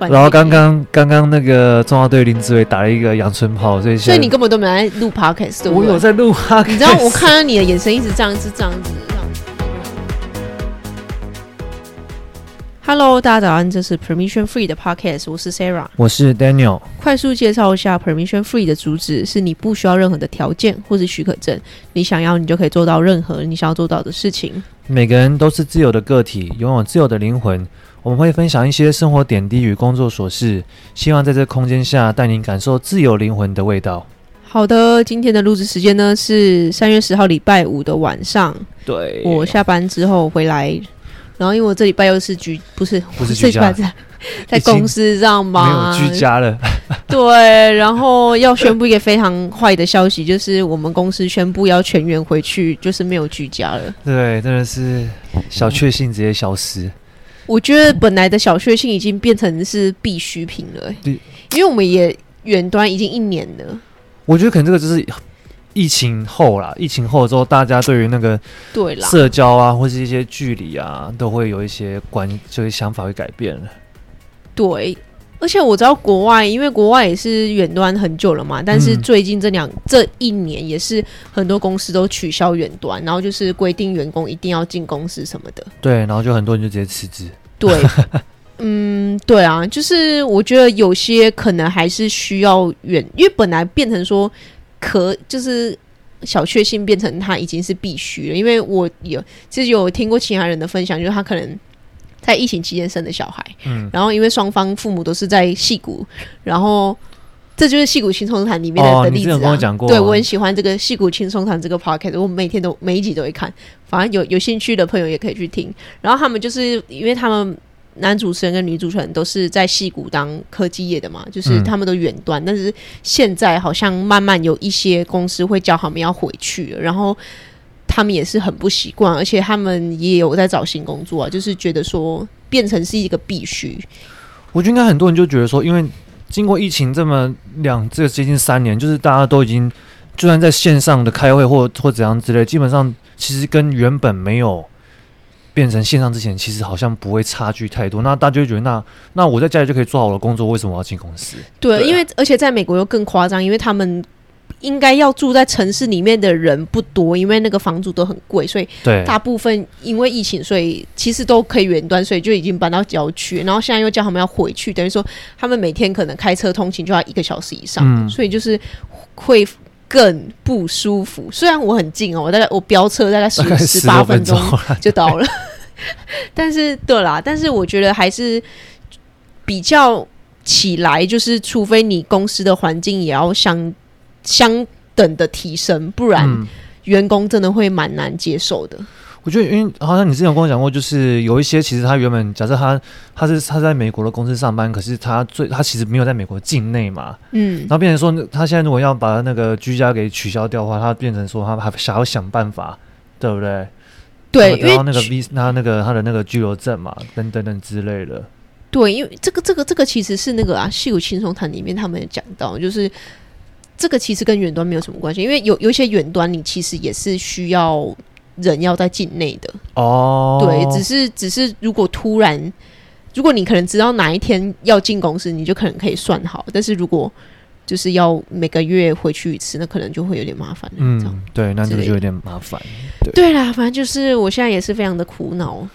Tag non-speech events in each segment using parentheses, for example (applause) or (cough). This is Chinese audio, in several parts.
然后刚刚刚刚那个中华队林志伟打了一个阳春炮，所以所以你根本都没在录 podcast，对不对？我有在录 podcast，你知道我看到你的眼神一直这样子这样子。Hello，大家早安，这是 Permission Free 的 podcast，我是 Sarah，我是 Daniel。快速介绍一下 Permission Free 的主旨：是你不需要任何的条件或是许可证，你想要你就可以做到任何你想要做到的事情。每个人都是自由的个体，拥有自由的灵魂。我们会分享一些生活点滴与工作琐事，希望在这个空间下带您感受自由灵魂的味道。好的，今天的录制时间呢是三月十号礼拜五的晚上。对，我下班之后回来。然后，因为我这礼拜又是居，不是 (laughs) 不是居家，在 (laughs) 在公司这样吗？没有居家了。(laughs) 对，然后要宣布一个非常坏的消息，就是我们公司宣布要全员回去，就是没有居家了。对，真的是小确幸直接消失。我觉得本来的小确幸已经变成是必需品了，对，因为我们也远端已经一年了。我觉得可能这个就是。疫情后啦，疫情后之后，大家对于那个对啦社交啊，或是一些距离啊，都会有一些关，就是想法会改变了。对，而且我知道国外，因为国外也是远端很久了嘛，但是最近这两、嗯、这一年，也是很多公司都取消远端，然后就是规定员工一定要进公司什么的。对，然后就很多人就直接辞职。对，(laughs) 嗯，对啊，就是我觉得有些可能还是需要远，因为本来变成说。可就是小确幸变成他已经是必须了，因为我有其实有听过其他人的分享，就是他可能在疫情期间生的小孩，嗯，然后因为双方父母都是在戏谷，然后这就是戏谷轻松谈里面的、哦、的例子、啊。你跟我讲过，对我很喜欢这个戏谷轻松谈这个 podcast，我每天都每一集都会看，反正有有兴趣的朋友也可以去听。然后他们就是因为他们。男主持人跟女主持人都是在戏谷当科技业的嘛，就是他们都远端，嗯，但是现在好像慢慢有一些公司会叫他们要回去，然后他们也是很不习惯，而且他们也有在找新工作啊，就是觉得说变成是一个必须。我觉得应该很多人就觉得说，因为经过疫情这么两这接近三年，就是大家都已经就算在线上的开会或或怎样之类，基本上其实跟原本没有。变成线上之前，其实好像不会差距太多。那大家就会觉得那，那那我在家里就可以做好我的工作，为什么我要进公司？对，因为而且在美国又更夸张，因为他们应该要住在城市里面的人不多，因为那个房租都很贵，所以大部分因为疫情，所以其实都可以远端，所以就已经搬到郊区。然后现在又叫他们要回去，等于说他们每天可能开车通勤就要一个小时以上，嗯，所以就是会。更不舒服。虽然我很近哦，我大概我飙车大概十 (laughs) 十八分钟就到了，(laughs) 但是对啦，但是我觉得还是比较起来，就是除非你公司的环境也要相相等的提升，不然员工真的会蛮难接受的。我觉得，因为好像你之前有跟我讲过，就是有一些其实他原本假设他他是他在美国的公司上班，可是他最他其实没有在美国境内嘛，嗯，然后变成说他现在如果要把那个居家给取消掉的话，他变成说他还想要想办法，对不对？对，然后那个 V 他那个他的那个居留证嘛，等等等之类的。对，因为这个这个这个其实是那个啊，《矽谷轻松谈》里面他们也讲到，就是这个其实跟远端没有什么关系，因为有有一些远端你其实也是需要。人要在境内的哦，对，只是只是如果突然，如果你可能知道哪一天要进公司，你就可能可以算好。但是如果就是要每个月回去一次，那可能就会有点麻烦。嗯，对，那这个就有点麻烦。对，对啦，反正就是我现在也是非常的苦恼，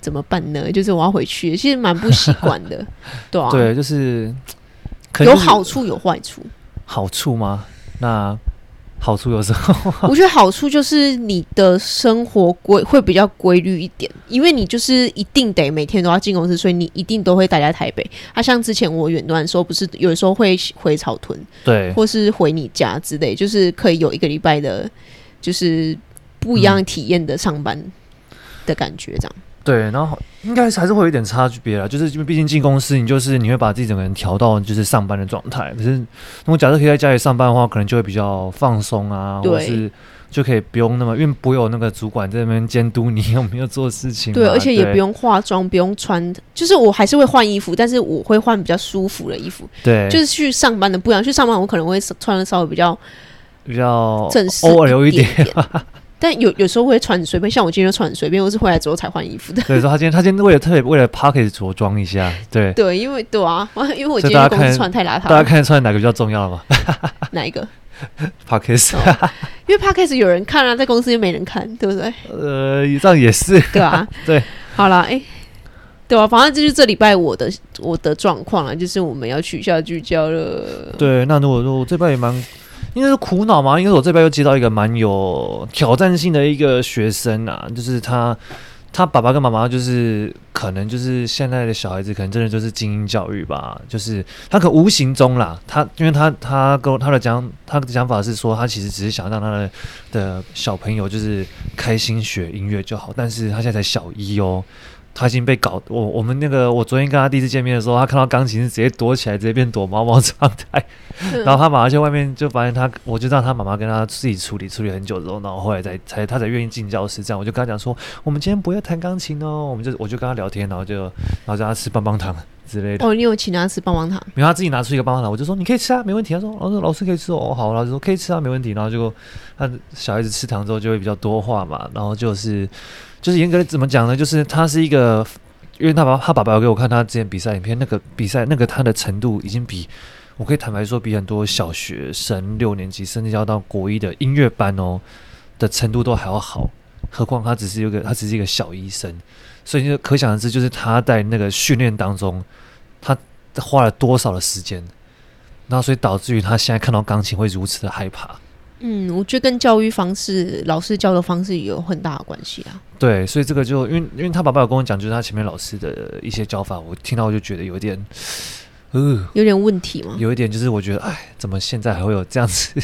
怎么办呢？就是我要回去，其实蛮不习惯的。(laughs) 对啊，对，就是有好处有坏处。好处吗？那。好处有什么？我觉得好处就是你的生活规会比较规律一点，因为你就是一定得每天都要进公司，所以你一定都会待在台北。啊，像之前我远端的时候，不是有时候会回草屯，对，或是回你家之类，就是可以有一个礼拜的，就是不一样体验的上班的感觉，这样。嗯对，然后应该还是会有一点差别啦，就是因为毕竟进公司，你就是你会把自己整个人调到就是上班的状态。可是如果假设可以在家里上班的话，可能就会比较放松啊，或者是就可以不用那么，因为不会有那个主管在那边监督你有 (laughs) 没有做事情。对，而且也不用化妆，不用穿，就是我还是会换衣服，但是我会换比较舒服的衣服。对，就是去上班的不一样，去上班我可能会穿的稍微比较比较正式偶尔有一点。但有有时候会穿很随便，像我今天就穿很随便，我是回来之后才换衣服的。对，说他今天 (laughs) 他今天为了特别为了 Podcast 着装一下，对对，因为对啊，因为我今天公司穿太邋遢，大家看穿哪个比较重要吗？(laughs) 哪一个？(laughs) Podcast，、哦、因为 Podcast 有人看啊，在公司又没人看，对不对？呃，这样也是，对啊，对，好了，哎、欸，对啊，反正就是这礼拜我的我的状况啊，就是我们要取消聚焦了。对，那如果说我这拜也蛮。应该是苦恼嘛，因为我这边又接到一个蛮有挑战性的一个学生啊，就是他，他爸爸跟妈妈就是可能就是现在的小孩子，可能真的就是精英教育吧，就是他可无形中啦，他因为他他跟他的讲他的讲法是说，他其实只是想让他的的小朋友就是开心学音乐就好，但是他现在才小一哦。他已经被搞我我们那个我昨天跟他第一次见面的时候，他看到钢琴是直接躲起来，直接变躲猫猫状态。然后他马上去外面就发现他，我就让他妈妈跟他自己处理处理很久之后，然后后来才才他才愿意进教室。这样我就跟他讲说，我们今天不要弹钢琴哦，我们就我就跟他聊天，然后就然后叫他吃棒棒糖之类的。哦，你有请他吃棒棒糖？没有，他自己拿出一个棒棒糖，我就说你可以吃啊，没问题。他说老师老师可以吃哦，好，老师说可以吃啊，没问题。然后就他小孩子吃糖之后就会比较多话嘛，然后就是就是严格的怎么讲呢？就是他是一个。因为他爸他爸爸有给我看他之前比赛影片，那个比赛那个他的程度已经比我可以坦白说比很多小学生六年级甚至要到国一的音乐班哦的程度都还要好，何况他只是一个他只是一个小医生，所以就可想而知，就是他在那个训练当中他花了多少的时间，然后所以导致于他现在看到钢琴会如此的害怕。嗯，我觉得跟教育方式、老师教的方式有很大的关系啊。对，所以这个就因为因为他爸爸有跟我讲，就是他前面老师的一些教法，我听到我就觉得有点，(sighs) 呃，有点问题吗？有一点就是我觉得，哎，怎么现在还会有这样子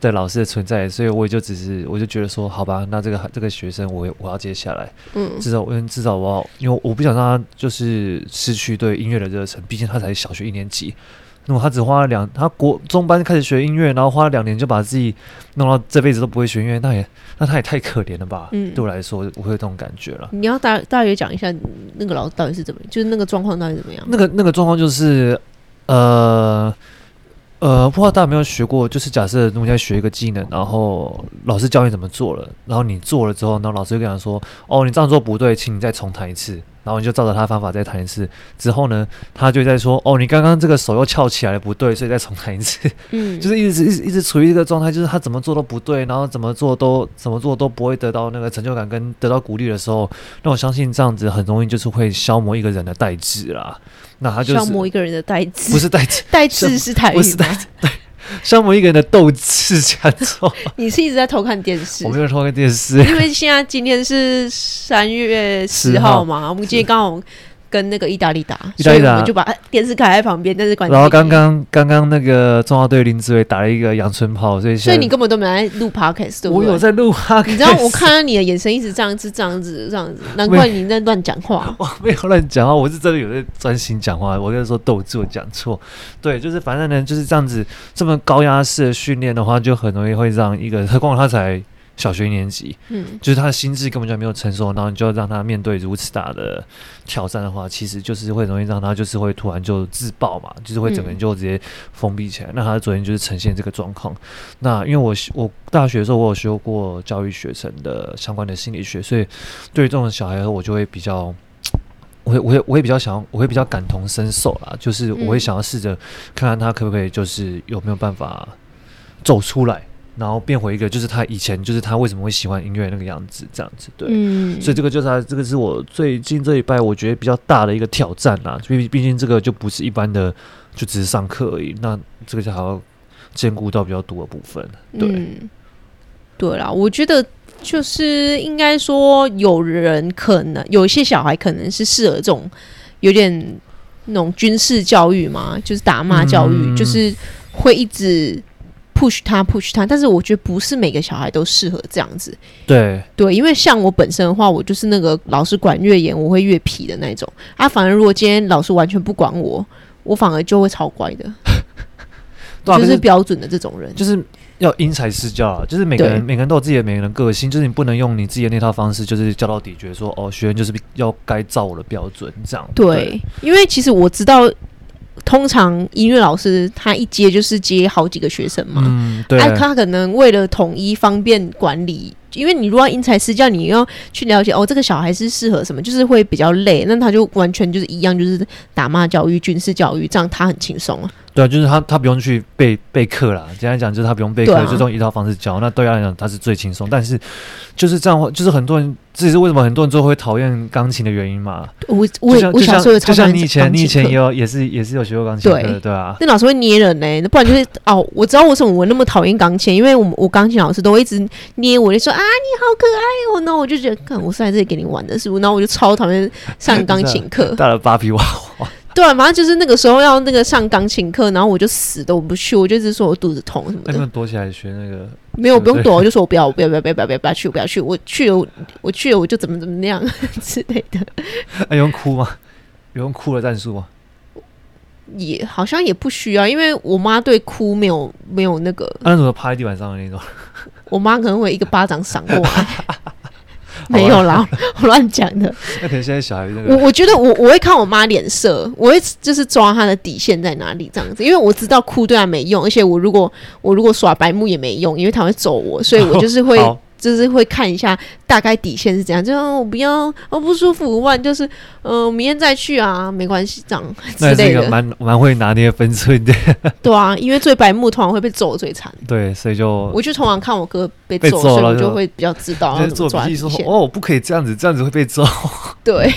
的老师的存在？所以我也就只是，我就觉得说，好吧，那这个这个学生我我要接下来，嗯，至少我至少我要，因为我不想让他就是失去对音乐的热忱，毕竟他才小学一年级。那么他只花了两，他国中班开始学音乐，然后花了两年就把自己弄到这辈子都不会学音乐，那也那他也太可怜了吧？嗯，对我来说，我会有这种感觉了。你要大大约讲一下那个老师到底是怎么，就是那个状况到底怎么样？那个那个状况就是，呃。呃，不知道大家有没有学过？就是假设我们在学一个技能，然后老师教你怎么做了，然后你做了之后，然后老师就跟你说：“哦，你这样做不对，请你再重弹一次。”然后你就照着他的方法再弹一次。之后呢，他就在说：“哦，你刚刚这个手又翘起来了，不对，所以再重弹一次。”嗯，(laughs) 就是一直一直一直处于这个状态，就是他怎么做都不对，然后怎么做都怎么做都不会得到那个成就感跟得到鼓励的时候，那我相信这样子很容易就是会消磨一个人的代志啦。那他就是消磨一个人的代志，不是代志，(laughs) 代志是台语，不是代志，(laughs) 对，消磨一个人的斗志，加重。(laughs) 你是一直在偷看电视？我没有偷看电视，因为现在今天是三月十号嘛，号我们今天刚好。跟那个意大利打，意大利打，我们就把电视开在旁边，但是关。然后刚刚刚刚那个中华队林志伟打了一个阳春炮，所以所以你根本都没在录 podcast，对不对？我有在录 podcast，你知道我看到你的眼神一直这样子、这样子、这样子，难怪你在乱讲话。我没有乱讲话，我是真的有在专心讲话。我跟你说斗志，我讲错。对，就是反正呢就是这样子，这么高压式的训练的话，就很容易会让一个何况他才。小学一年级，嗯，就是他的心智根本就没有成熟，然后你就让他面对如此大的挑战的话，其实就是会容易让他就是会突然就自爆嘛，就是会整个人就直接封闭起来。嗯、那他昨天就是呈现这个状况。那因为我我大学的时候我有学过教育学程的相关的心理学，所以对于这种小孩我就会比较，我会我会我会比较想，我会比较感同身受啦，就是我会想要试着看看他可不可以，就是有没有办法走出来。然后变回一个，就是他以前，就是他为什么会喜欢音乐那个样子，这样子，对。嗯。所以这个就是他，这个是我最近这一拜我觉得比较大的一个挑战啦。毕毕竟这个就不是一般的，就只是上课而已。那这个就还要兼顾到比较多的部分，对。嗯、对啦，我觉得就是应该说，有人可能有一些小孩可能是适合这种有点那种军事教育嘛，就是打骂教育，嗯、就是会一直。Push 他，push 他，但是我觉得不是每个小孩都适合这样子。对对，因为像我本身的话，我就是那个老师管越严，我会越皮的那种。啊，反而如果今天老师完全不管我，我反而就会超乖的，(laughs) 就是标准的这种人。就是要因材施教啊，就是每个人每个人都有自己的每个人个性，就是你不能用你自己的那套方式，就是教到底，觉得说哦，学员就是要该照我的标准这样。对，对因为其实我知道。通常音乐老师他一接就是接好几个学生嘛，嗯，对，他可能为了统一方便管理因为你如果因材施教，你要去了解哦，这个小孩是适合什么，就是会比较累。那他就完全就是一样，就是打骂教育、军事教育，这样他很轻松啊。对啊，就是他他不用去备备课啦。简单讲，就是他不用备课，啊、就用一套方式教。那对他来讲，他是最轻松。但是就是这样，就是很多人，这也是为什么很多人最后会讨厌钢琴的原因嘛。我我我小时候就像你以前你以前也有也是也是有学过钢琴的，对对啊。那老师会捏人呢、欸，那不然就是哦，我知道为什么我那么讨厌钢琴，因为我我钢琴老师都会一直捏我，就说啊你好可爱哦，那我就觉得，看我是来这里给你玩的，是不是？然后我就超讨厌上钢琴课，带了芭比娃娃。(laughs) 对，反正就是那个时候要那个上钢琴课，然后我就死都不去，我就一直说我肚子痛什么的。那躲起来学那个？(laughs) 没有，不用躲，我就说我不要，我不要，不要，不要，不要，不要，去，我不要去。我去了，我去了，我就怎么怎么那样 (laughs) 之类的。有用哭吗？有用哭的战术吗？也好像也不需要，因为我妈对哭没有没有那个。那怎么趴在地板上的那种？我妈可能会一个巴掌闪过来。没有啦，我 (laughs) 乱讲的。那可能现在小孩那个，我我觉得我我会看我妈脸色，我会就是抓她的底线在哪里这样子，因为我知道哭对她没用，而且我如果我如果耍白目也没用，因为她会揍我，所以我就是会。就是会看一下大概底线是怎样，就我不要，我不舒服，万就是，嗯、呃，明天再去啊，没关系，这样之类的。那是一个蛮蛮会拿捏分寸的。(laughs) (laughs) 对啊，因为最白目通常会被揍最惨。对，所以就我就通常看我哥被揍，被揍所以我就会比较知道要怎么抓底线。哦，不可以这样子，这样子会被揍。(laughs) 对，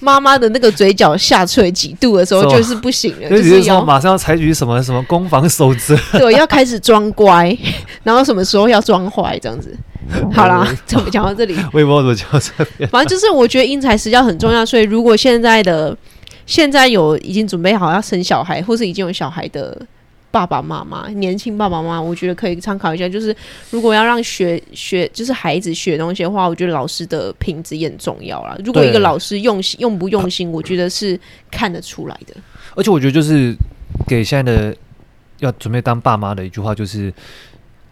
妈妈的那个嘴角下垂几度的时候就是不行了，就是要马上要采取什么什么攻防守则。对，要开始装乖，然后什么时候要装坏，这样子。(laughs) 好啦，(laughs) 怎么讲到这里？我也不知道怎么讲到这边。反正就是我觉得因材施教很重要，所以如果现在的现在有已经准备好要生小孩，或是已经有小孩的爸爸妈妈、年轻爸爸妈妈，我觉得可以参考一下。就是如果要让学学，就是孩子学东西的话，我觉得老师的品质也很重要啦。如果一个老师用心用不用心，我觉得是看得出来的。而且我觉得就是给现在的要准备当爸妈的一句话就是。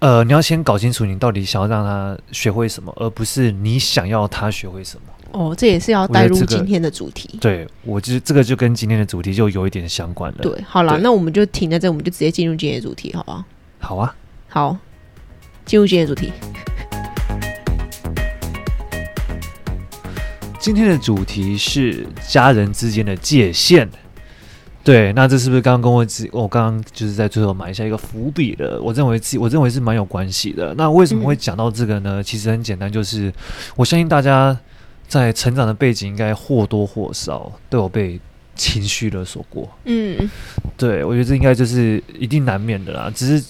呃，你要先搞清楚你到底想要让他学会什么，而不是你想要他学会什么。哦，这也是要带入今天的主题。这个、对，我就是这个就跟今天的主题就有一点相关了。对，好了，那我们就停在这，我们就直接进入今天的主题，好不好？好啊，好，进入今天的主题。今天的主题是家人之间的界限。对，那这是不是刚刚跟我我刚刚就是在最后埋下一个伏笔的？我认为自我认为是蛮有关系的。那为什么会讲到这个呢？嗯、其实很简单，就是我相信大家在成长的背景应该或多或少都有被情绪勒索过。嗯，对，我觉得这应该就是一定难免的啦。只是。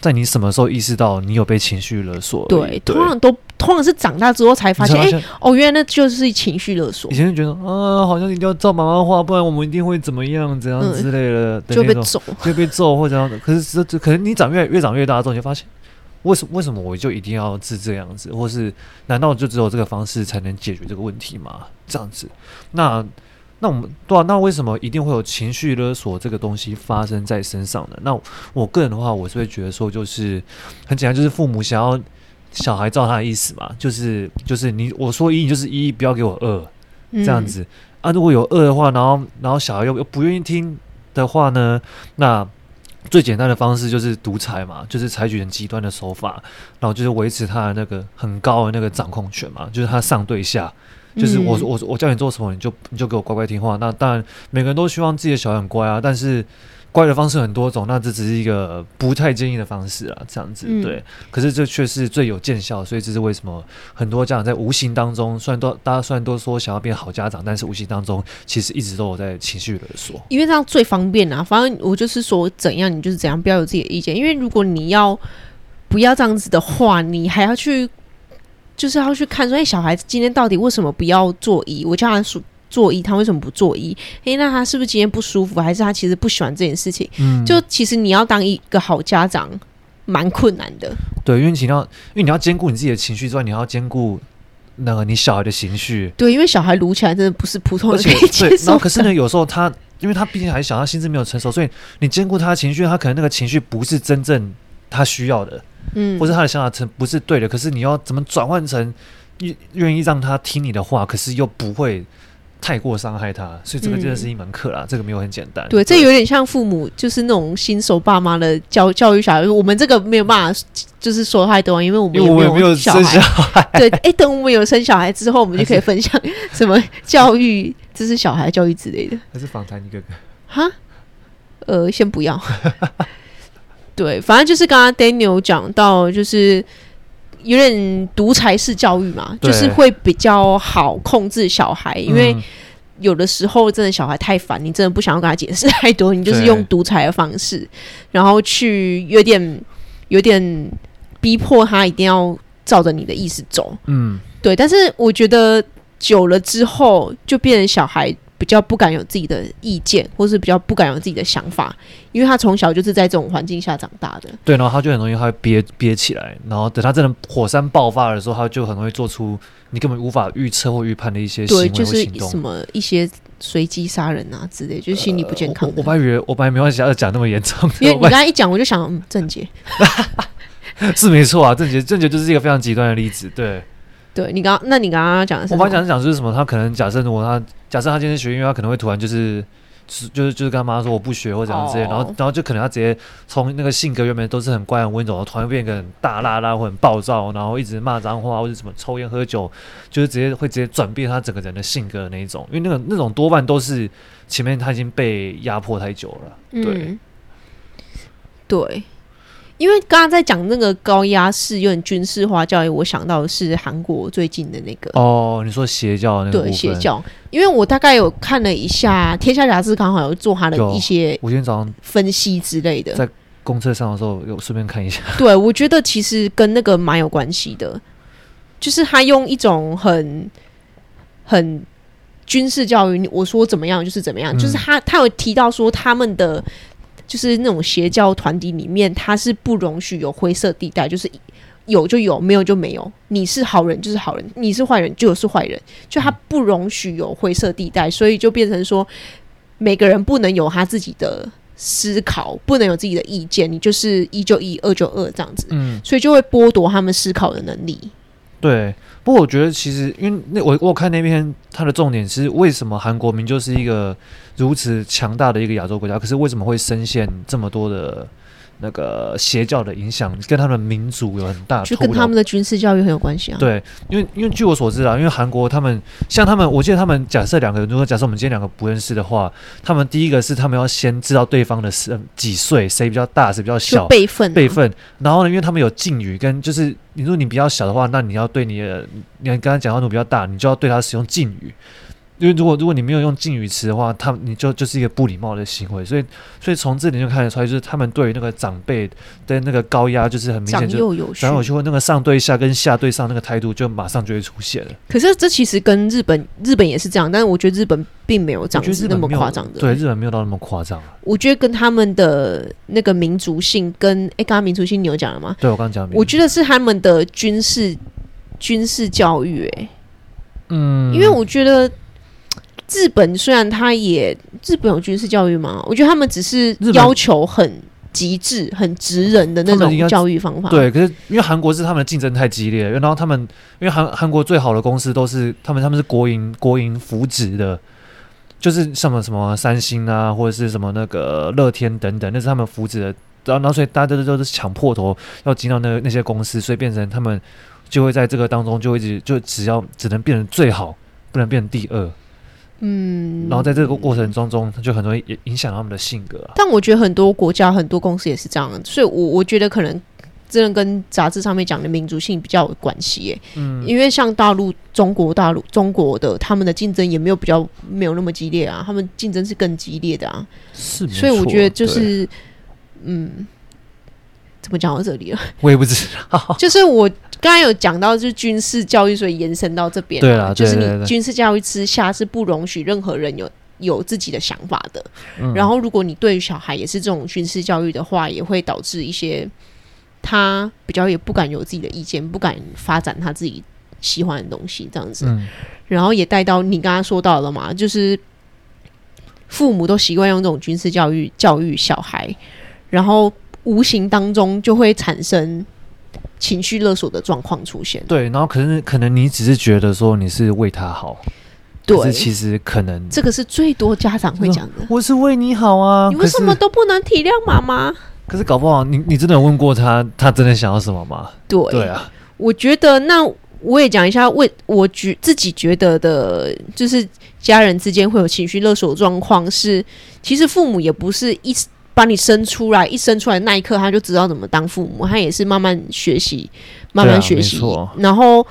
在你什么时候意识到你有被情绪勒索？对，通常都通常是长大之后才发现，哎、欸，哦，原来那就是情绪勒索。以前就觉得啊，好像一定要照妈妈话，不然我们一定会怎么样、怎样之类的，嗯、就被揍，就被揍或者怎样的。可是这这，可能你长越越长越大之后，你就发现，为什么为什么我就一定要是这样子，或是难道就只有这个方式才能解决这个问题吗？这样子，那。那我们对啊，那为什么一定会有情绪勒索这个东西发生在身上呢？那我个人的话，我是会觉得说，就是很简单，就是父母想要小孩照他的意思嘛，就是就是你我说一，你就是一，不要给我二，这样子、嗯、啊。如果有二的话，然后然后小孩又又不愿意听的话呢，那最简单的方式就是独裁嘛，就是采取很极端的手法，然后就是维持他的那个很高的那个掌控权嘛，就是他上对下。就是我我我叫你做什么，你就你就给我乖乖听话。那当然，每个人都希望自己的小孩很乖啊。但是，乖的方式很多种，那这只是一个不太建议的方式啊。这样子对，可是这却是最有见效。所以这是为什么很多家长在无形当中，虽然都大家虽然都说想要变好家长，但是无形当中其实一直都有在情绪勒索。因为这样最方便啊。反正我就是说怎样你就是怎样，不要有自己的意见。因为如果你要不要这样子的话，你还要去。就是要去看说，哎，小孩子今天到底为什么不要座椅？我叫他说做一，他为什么不做一？哎，那他是不是今天不舒服，还是他其实不喜欢这件事情？嗯，就其实你要当一个好家长，蛮困难的。对，因为你要，因为你要兼顾你自己的情绪之外，你还要兼顾那个你小孩的情绪。对，因为小孩撸起来真的不是普通人可以接受。然后，可是呢，有时候他，因为他毕竟还小，他心智没有成熟，所以你兼顾他的情绪，他可能那个情绪不是真正他需要的。嗯，或是他的想法成不是对的，可是你要怎么转换成愿愿意让他听你的话，可是又不会太过伤害他，所以这个真的是一门课啦，嗯、这个没有很简单。对，这有点像父母就是那种新手爸妈的教教育小孩，我们这个没有办法，就是说太多，因为我们也没有生小孩。对，哎、欸，等我们有生小孩之后，我们就可以分享什么教育，这是小孩教育之类的。还是访谈一个个？哈？呃，先不要。(laughs) 对，反正就是刚刚 Daniel 讲到，就是。有点独裁式教育嘛，就是会比较好控制小孩，因为有的时候真的小孩太烦，你真的不想要跟他解释太多，你就是用独裁的方式，然后去有点有点逼迫他一定要照着你的意思走。嗯，对。但是我觉得久了之后，就变成小孩。比较不敢有自己的意见，或是比较不敢有自己的想法，因为他从小就是在这种环境下长大的。对，然后他就很容易他会憋憋起来，然后等他真的火山爆发的时候，他就很容易做出你根本无法预测或预判的一些行为或行动。对，就是什么一些随机杀人啊之类，就是心理不健康、呃。我我本来以为我本来没关系要讲那么严重，因为你刚才一讲，我就想，嗯，郑杰是没错啊，郑杰郑杰就是一个非常极端的例子，对。对你刚，那你刚刚讲的是？我刚刚讲是讲就是什么？他可能假设如果他假设他今天学音乐，他可能会突然就是就是就是跟他妈说我不学或怎样之类，然后然后就可能他直接从那个性格原本都是很乖很温柔，然后突然变一个很大剌剌或很暴躁，然后一直骂脏话或者什么抽烟喝酒，就是直接会直接转变他整个人的性格的那一种。因为那个那种多半都是前面他已经被压迫太久了。对、嗯、对。因为刚刚在讲那个高压式有点军事化教育，我想到的是韩国最近的那个哦，你说邪教那个对邪教，因为我大概有看了一下《天下杂志》，刚好有做他的一些我今天早上分析之类的，在公车上的时候有顺便看一下。对，我觉得其实跟那个蛮有关系的，就是他用一种很很军事教育，我说怎么样就是怎么样，嗯、就是他他有提到说他们的。就是那种邪教团体里面，他是不容许有灰色地带，就是有就有，没有就没有。你是好人就是好人，你是坏人就是坏人，就他不容许有灰色地带，所以就变成说，每个人不能有他自己的思考，不能有自己的意见，你就是一就一，二就二这样子。嗯，所以就会剥夺他们思考的能力。对，不过我觉得其实，因为那我我看那篇，它的重点是为什么韩国明就是一个如此强大的一个亚洲国家，可是为什么会深陷这么多的？那个邪教的影响跟他们民族有很大的，就跟他们的军事教育很有关系啊。对，因为因为据我所知啊，因为韩国他们像他们，我记得他们假设两个人，如果假设我们今天两个不认识的话，他们第一个是他们要先知道对方的是几岁，谁比较大，谁比较小，辈分辈分。然后呢，因为他们有敬语跟就是，你说你比较小的话，那你要对你的，你刚才讲到你比较大，你就要对他使用敬语。因为如果如果你没有用敬语词的话，他你就就是一个不礼貌的行为，所以所以从这点就看得出来，就是他们对于那个长辈的那个高压，就是很明显就长幼有序，然后就会那个上对下跟下对上那个态度，就马上就会出现了。可是这其实跟日本日本也是这样，但是我觉得日本并没有这样子那么夸张的。对，日本没有到那么夸张。我觉得跟他们的那个民族性跟哎，刚刚民族性你有讲了吗？对，我刚刚讲。我觉得是他们的军事军事教育，哎，嗯，因为我觉得。日本虽然他也日本有军事教育吗？我觉得他们只是要求很极致、很直人的那种教育方法。对，可是因为韩国是他们的竞争太激烈，然后他们因为韩韩国最好的公司都是他们他们是国营国营扶植的，就是什么什么三星啊，或者是什么那个乐天等等，那是他们扶植的。然后，然后所以大家都都是抢破头要进到那那些公司，所以变成他们就会在这个当中就一直就只要只能变成最好，不能变成第二。嗯，然后在这个过程中中，他就很容易影响他们的性格啊。但我觉得很多国家、很多公司也是这样，所以我我觉得可能真的跟杂志上面讲的民族性比较有关系耶。嗯，因为像大陆、中国大陆、中国的他们的竞争也没有比较没有那么激烈啊，他们竞争是更激烈的啊。是，所以我觉得就是，嗯。怎么讲到这里了？我也不知道。(laughs) 就是我刚才有讲到，就是军事教育，所以延伸到这边。对啊，就是你军事教育之下是不容许任何人有有自己的想法的。嗯。然后，如果你对于小孩也是这种军事教育的话，也会导致一些他比较也不敢有自己的意见，不敢发展他自己喜欢的东西，这样子。嗯。然后也带到你刚刚说到了嘛，就是父母都习惯用这种军事教育教育小孩，然后。无形当中就会产生情绪勒索的状况出现。对，然后可是可能你只是觉得说你是为他好，对，其实可能这个是最多家长会讲的。我是为你好啊，你为什么都不能体谅妈妈？可是搞不好，你你真的有问过他，他真的想要什么吗？对对啊，我觉得那我也讲一下，为我觉自己觉得的，就是家人之间会有情绪勒索状况，是其实父母也不是一。把你生出来，一生出来那一刻，他就知道怎么当父母。他也是慢慢学习，慢慢学习。啊、然后，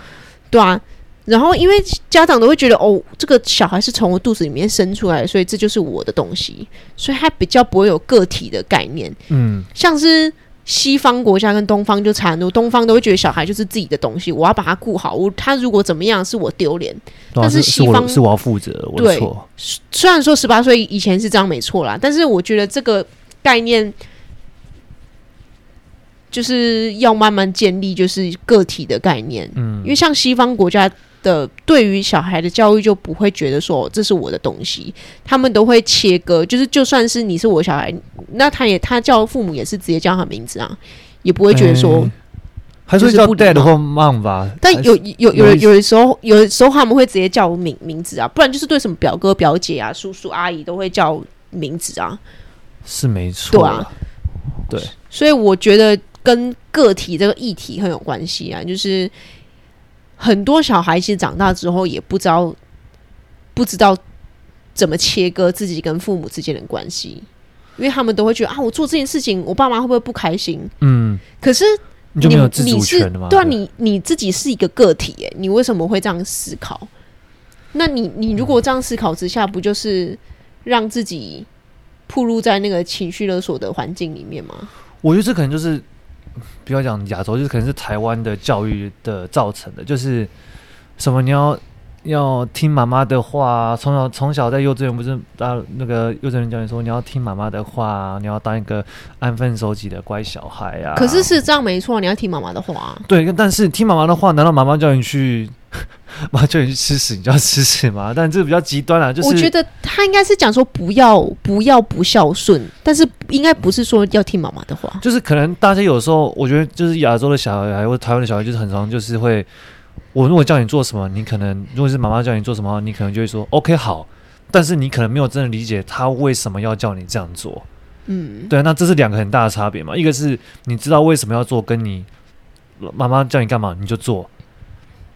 对啊，然后因为家长都会觉得，哦，这个小孩是从我肚子里面生出来，所以这就是我的东西，所以他比较不会有个体的概念。嗯，像是西方国家跟东方就差很多，东方都会觉得小孩就是自己的东西，我要把他顾好。我他如果怎么样，是我丢脸。啊、但是西方是我，要负责。对，虽然说十八岁以前是这样没错啦，但是我觉得这个。概念就是要慢慢建立，就是个体的概念。嗯，因为像西方国家的对于小孩的教育，就不会觉得说这是我的东西，他们都会切割。就是就算是你是我小孩，那他也他叫父母也是直接叫他名字啊，也不会觉得说、欸、还是叫 dad 或 mom 吧。但有有有有的时候，有的时候他们会直接叫我名名字啊，不然就是对什么表哥表姐啊、叔叔阿姨都会叫名字啊。是没错，对啊，对，所以我觉得跟个体这个议题很有关系啊。就是很多小孩其实长大之后也不知道，不知道怎么切割自己跟父母之间的关系，因为他们都会觉得啊，我做这件事情，我爸妈会不会不开心？嗯，可是你就没有自主权的吗？对啊，你你自己是一个个体，哎，你为什么会这样思考？那你你如果这样思考之下，不就是让自己？暴露在那个情绪勒索的环境里面吗？我觉得这可能就是，不要讲亚洲，就是可能是台湾的教育的造成的，就是什么你要要听妈妈的话，从小从小在幼稚园不是大那个幼稚园教你说你要听妈妈的话，你要当一个安分守己的乖小孩啊。可是是这样没错，你要听妈妈的话啊。对，但是听妈妈的话，难道妈妈叫你去？妈叫你去吃屎，你就要吃屎吗？但这个比较极端啊，就是我觉得他应该是讲说不要不要不孝顺，但是应该不是说要听妈妈的话。就是可能大家有时候，我觉得就是亚洲的小孩或台湾的小孩，就是很常就是会，我如果叫你做什么，你可能如果是妈妈叫你做什么，你可能就会说 OK 好，但是你可能没有真的理解他为什么要叫你这样做。嗯，对，那这是两个很大的差别嘛，一个是你知道为什么要做，跟你妈妈叫你干嘛你就做，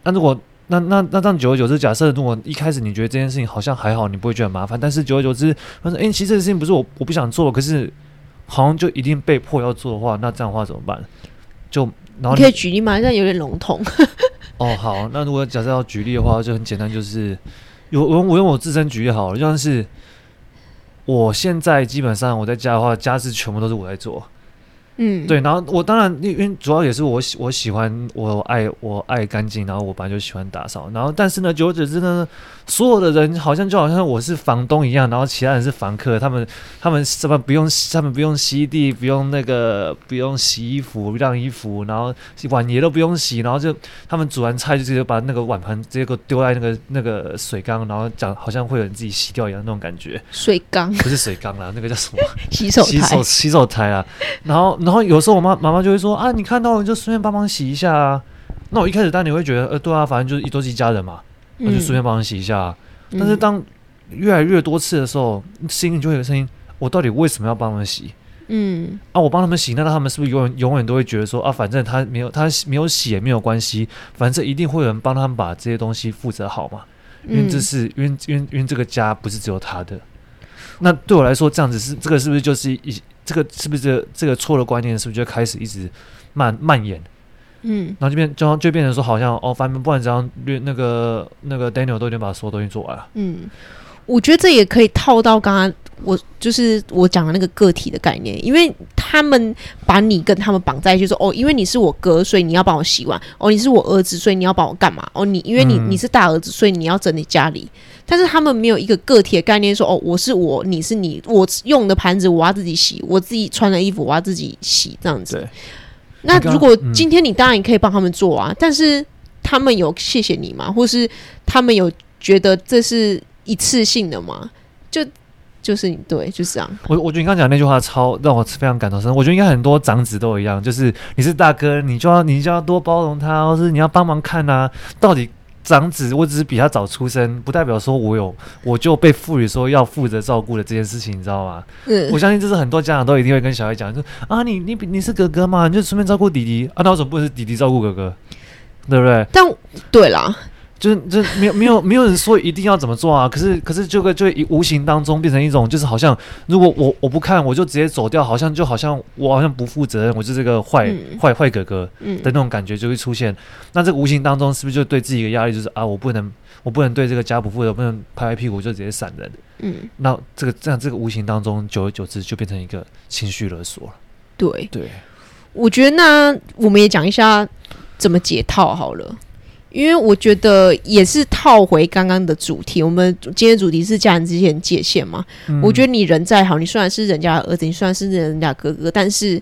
那如果。那那那这样久而久之，假设如果一开始你觉得这件事情好像还好，你不会觉得麻烦，但是久而久之，他说：“哎、欸，其实这件事情不是我我不想做，可是好像就一定被迫要做的话，那这样的话怎么办？”就然后你，你可以举例吗？但有点笼统。(laughs) 哦，好，那如果假设要举例的话，就很简单，就是有我我用我自身举例好了，就像是我现在基本上我在家的话，家事全部都是我在做。嗯，对，然后我当然，因为主要也是我喜我喜欢我爱我爱干净，然后我本来就喜欢打扫，然后但是呢，久而久之呢，所有的人好像就好像我是房东一样，然后其他人是房客，他们他们什么不用，他们不用吸地，不用那个不用洗衣服晾衣服，然后碗也都不用洗，然后就他们煮完菜就直接把那个碗盘直接给我丢在那个那个水缸，然后讲好像会有人自己洗掉一样那种感觉。水缸不是水缸啦，那个叫什么？(laughs) 洗手洗手洗手台啊，然后。然后有时候我妈妈妈就会说啊，你看到你就顺便帮忙洗一下啊。那我一开始当然你会觉得，呃，对啊，反正就是都是一家人嘛，我就顺便帮你洗一下。但是当越来越多次的时候，心里就会有声音：我到底为什么要帮他们洗？嗯，啊，我帮他们洗，那他们是不是永远永远都会觉得说啊，反正他没有他没有洗也没有关系，反正一定会有人帮他们把这些东西负责好嘛？因为这是因为因为因为这个家不是只有他的。那对我来说，这样子是这个是不是就是一？这个是不是这个、这个错的观念？是不是就开始一直蔓蔓延？嗯，然后就变就就变成说，好像哦，反正不管怎样，略那个那个 Daniel 都已经把所有东西做完了。嗯，我觉得这也可以套到刚刚我就是我讲的那个个体的概念，因为他们把你跟他们绑在一起，说哦，因为你是我哥，所以你要帮我洗碗；哦，你是我儿子，所以你要帮我干嘛？哦，你因为你你是大儿子，所以你要整理家里。但是他们没有一个个体的概念说，说哦，我是我，你是你，我用的盘子我要自己洗，我自己穿的衣服我要自己洗，这样子。对那如果今天你当然也可以帮他们做啊，嗯、但是他们有谢谢你吗？或是他们有觉得这是一次性的吗？就就是你对，就是这样。我我觉得你刚讲那句话超让我非常感同身受。我觉得应该很多长子都一样，就是你是大哥，你就要你就要多包容他，或是你要帮忙看啊，到底。长子，我只是比他早出生，不代表说我有我就被赋予说要负责照顾的这件事情，你知道吗？嗯，我相信这是很多家长都一定会跟小孩讲，说啊，你你你是哥哥嘛，你就顺便照顾弟弟啊，那为什么不能是弟弟照顾哥哥？对不对？但对啦。就是就没有没有没有人说一定要怎么做啊，可是可是这个就会无形当中变成一种，就是好像如果我我不看我就直接走掉，好像就好像我好像不负责任，我就是这个坏坏坏哥哥的那种感觉就会出现。那这个无形当中是不是就对自己一个压力，就是啊，我不能我不能对这个家不负责，不能拍拍屁股就直接闪人。嗯，那这个这样这个无形当中，久而久之就变成一个情绪勒索了。对对，我觉得那我们也讲一下怎么解套好了。因为我觉得也是套回刚刚的主题，我们今天主题是家人之间的界限嘛。嗯、我觉得你人再好，你虽然是人家的儿子，你虽然是人家哥哥，但是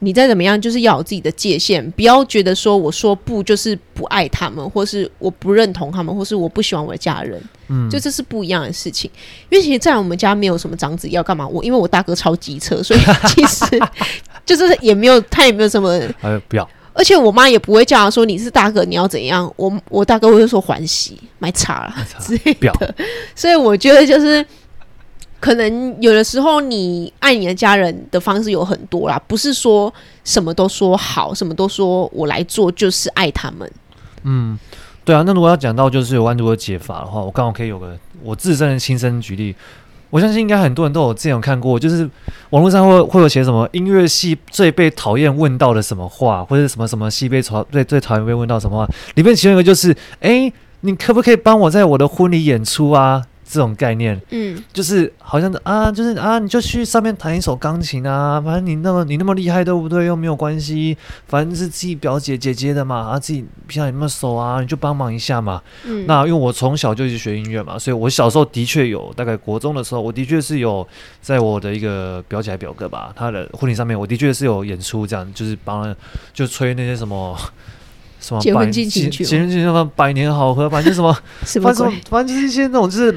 你再怎么样，就是要有自己的界限，不要觉得说我说不就是不爱他们，或是我不认同他们，或是我不喜欢我的家人。嗯，就这是不一样的事情。因为其实，在我们家没有什么长子要干嘛，我因为我大哥超机车，所以其实 (laughs) 就是也没有他也没有什么。(laughs) 呃，不要。而且我妈也不会叫他说，你是大哥，你要怎样？我我大哥会说欢喜买茶了 (laughs) 之类的。所以我觉得就是可能有的时候你爱你的家人的方式有很多啦，不是说什么都说好，什么都说我来做就是爱他们。嗯，对啊。那如果要讲到就是有关如何解法的话，我刚好可以有个我自身的亲身举例。我相信应该很多人都有这样看过，就是网络上会会有写什么音乐系最被讨厌问到的什么话，或者什么什么系被讨最最讨厌被问到什么话，里面其中一个就是，哎，你可不可以帮我在我的婚礼演出啊？这种概念，嗯，就是好像啊，就是啊，你就去上面弹一首钢琴啊，反正你那么你那么厉害，对不对？又没有关系，反正是自己表姐姐姐的嘛，啊，自己平常也那么熟啊，你就帮忙一下嘛。嗯，那因为我从小就一直学音乐嘛，所以我小时候的确有，大概国中的时候，我的确是有在我的一个表姐表哥吧，他的婚礼上面，我的确是有演出，这样就是帮 (laughs) 就吹那些什么。什么结婚进行曲？结婚进行什么百年好合？反正什么，反正反正就是一些那种就是。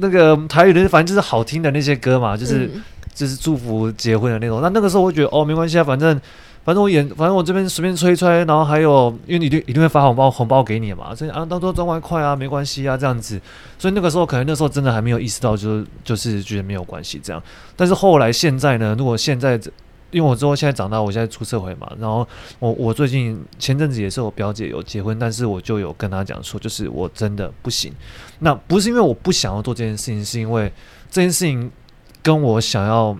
那个台语的，反正就是好听的那些歌嘛，就是、嗯、就是祝福结婚的那种。那那个时候我觉得哦，没关系啊，反正反正我演，反正我这边随便吹吹，然后还有，因为你一定一定会发红包红包给你嘛，所以啊，当做赚外快啊，没关系啊，这样子。所以那个时候可能那时候真的还没有意识到，就是就是觉得没有关系这样。但是后来现在呢，如果现在因为我之后现在长大，我现在出社会嘛，然后我我最近前阵子也是我表姐有结婚，但是我就有跟她讲说，就是我真的不行。那不是因为我不想要做这件事情，是因为这件事情跟我想要，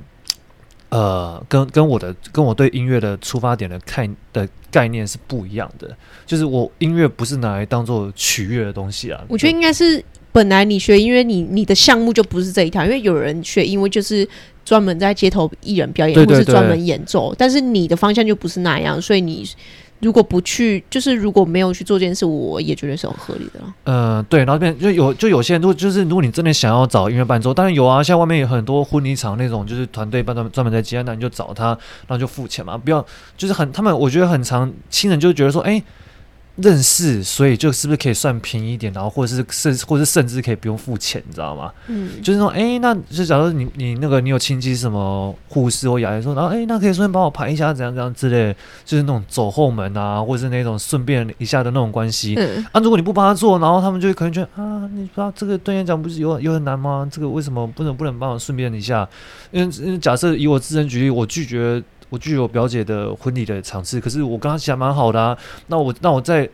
呃，跟跟我的跟我对音乐的出发点的看的概念是不一样的。就是我音乐不是拿来当做取悦的东西啊。我觉得应该是本来你学音乐，你你的项目就不是这一条，因为有人学音乐就是。专门在街头艺人表演，或是专门演奏，但是你的方向就不是那样，所以你如果不去，就是如果没有去做这件事，我也觉得是很合理的。嗯、呃，对，然后这边就有就有些人，如果就是如果你真的想要找音乐伴奏，当然有啊，像外面有很多婚礼场那种，就是团队伴专专门在接，那你就找他，然后就付钱嘛，不要就是很他们，我觉得很常亲人就觉得说，哎、欸。认识，所以就是不是可以算便宜一点，然后或者是甚，或者甚至可以不用付钱，你知道吗？嗯，就是说，哎、欸，那就假如你你那个你有亲戚什么护士或牙医说，然后哎、欸，那可以顺便帮我排一下，怎样怎样之类，就是那种走后门啊，或者是那种顺便一下的那种关系。嗯，啊，如果你不帮他做，然后他们就可能觉得啊，你不知道这个对你讲不是有有很难吗？这个为什么不能不能帮我顺便一下？因为因为假设以我自身举例，我拒绝。我具有表姐的婚礼的场次，可是我跟她想蛮好的啊。那我那我在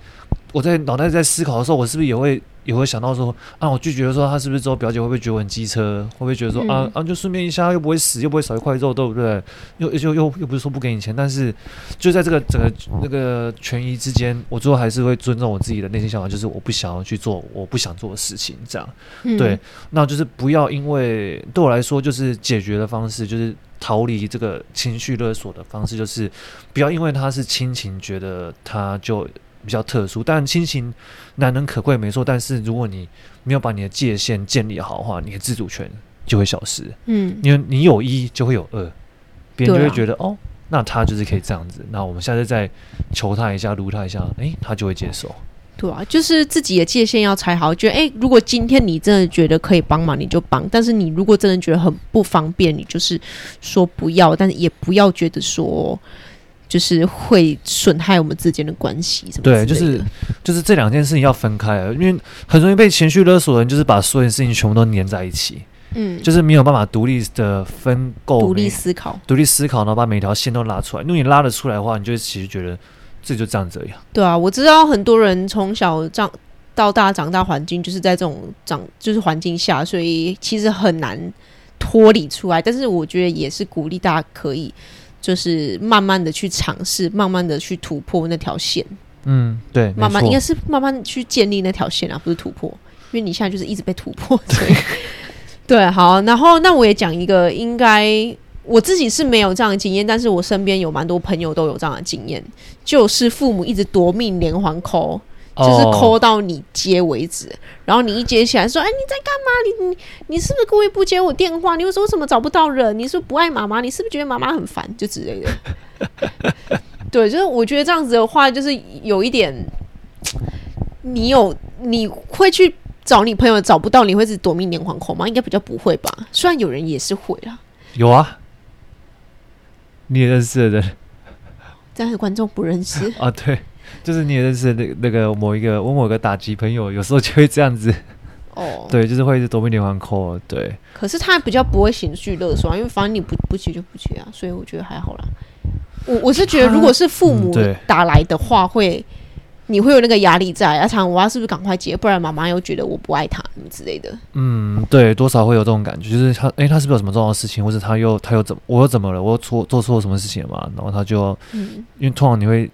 我在脑袋在思考的时候，我是不是也会也会想到说，啊，我拒绝的时候，他是不是之后表姐会不会觉得我很机车？会不会觉得说，嗯、啊啊，就顺便一下，又不会死，又不会少一块肉，对不对？又又又又不是说不给你钱，但是就在这个整个那个权宜之间，我最后还是会尊重我自己的内心想法，就是我不想要去做我不想做的事情，这样。嗯、对，那就是不要因为对我来说，就是解决的方式就是。逃离这个情绪勒索的方式，就是不要因为他是亲情，觉得他就比较特殊。但亲情难能可贵，没错。但是如果你没有把你的界限建立好的话，你的自主权就会消失。嗯，因为你有一就会有二，别人就会觉得、啊、哦，那他就是可以这样子。那我们下次再求他一下，撸他一下，诶，他就会接受。对啊，就是自己的界限要踩好。觉得哎，如果今天你真的觉得可以帮忙，你就帮；但是你如果真的觉得很不方便，你就是说不要。但是也不要觉得说就是会损害我们之间的关系什么。对，就是就是这两件事情要分开了，因为很容易被情绪勒索的人，就是把所有事情全部都粘在一起。嗯，就是没有办法独立的分构、独立思考、独立思考，然后把每条线都拉出来。因为你拉得出来的话，你就其实觉得自己就这样子而已。对啊，我知道很多人从小长到大长大环境就是在这种长就是环境下，所以其实很难脱离出来。但是我觉得也是鼓励大家可以就是慢慢的去尝试，慢慢的去突破那条线。嗯，对，慢慢应该是慢慢去建立那条线啊，不是突破。因为你现在就是一直被突破，所以。(laughs) 对，好，然后那我也讲一个，应该我自己是没有这样的经验，但是我身边有蛮多朋友都有这样的经验，就是父母一直夺命连环 call，就是 call 到你接为止，哦、然后你一接起来说，哎，你在干嘛？你你你是不是故意不接我电话？你为什么为什么找不到人？你是不爱妈妈？你是不是觉得妈妈很烦？就之类的。(laughs) 对，就是我觉得这样子的话，就是有一点，你有你会去。找你朋友找不到，你会是夺命连环 call 吗？应该比较不会吧。虽然有人也是会啦。有啊，你也认识的人，但是观众不认识啊。(laughs) 对，就是你也认识那那个某一个我某个打击朋友，有时候就会这样子。哦，(laughs) 对，就是会是夺命连环 call。对，可是他比较不会情绪勒索，因为反正你不不接就不接啊，所以我觉得还好啦。我我是觉得，如果是父母打来的话，会。你会有那个压力在，啊常我要是不是赶快接，不然妈妈又觉得我不爱他什么之类的。嗯，对，多少会有这种感觉，就是他，哎，他是不是有什么重要的事情，或者他又他又怎么，我又怎么了，我又错做错什么事情了嘛？然后他就，嗯，因为通常你会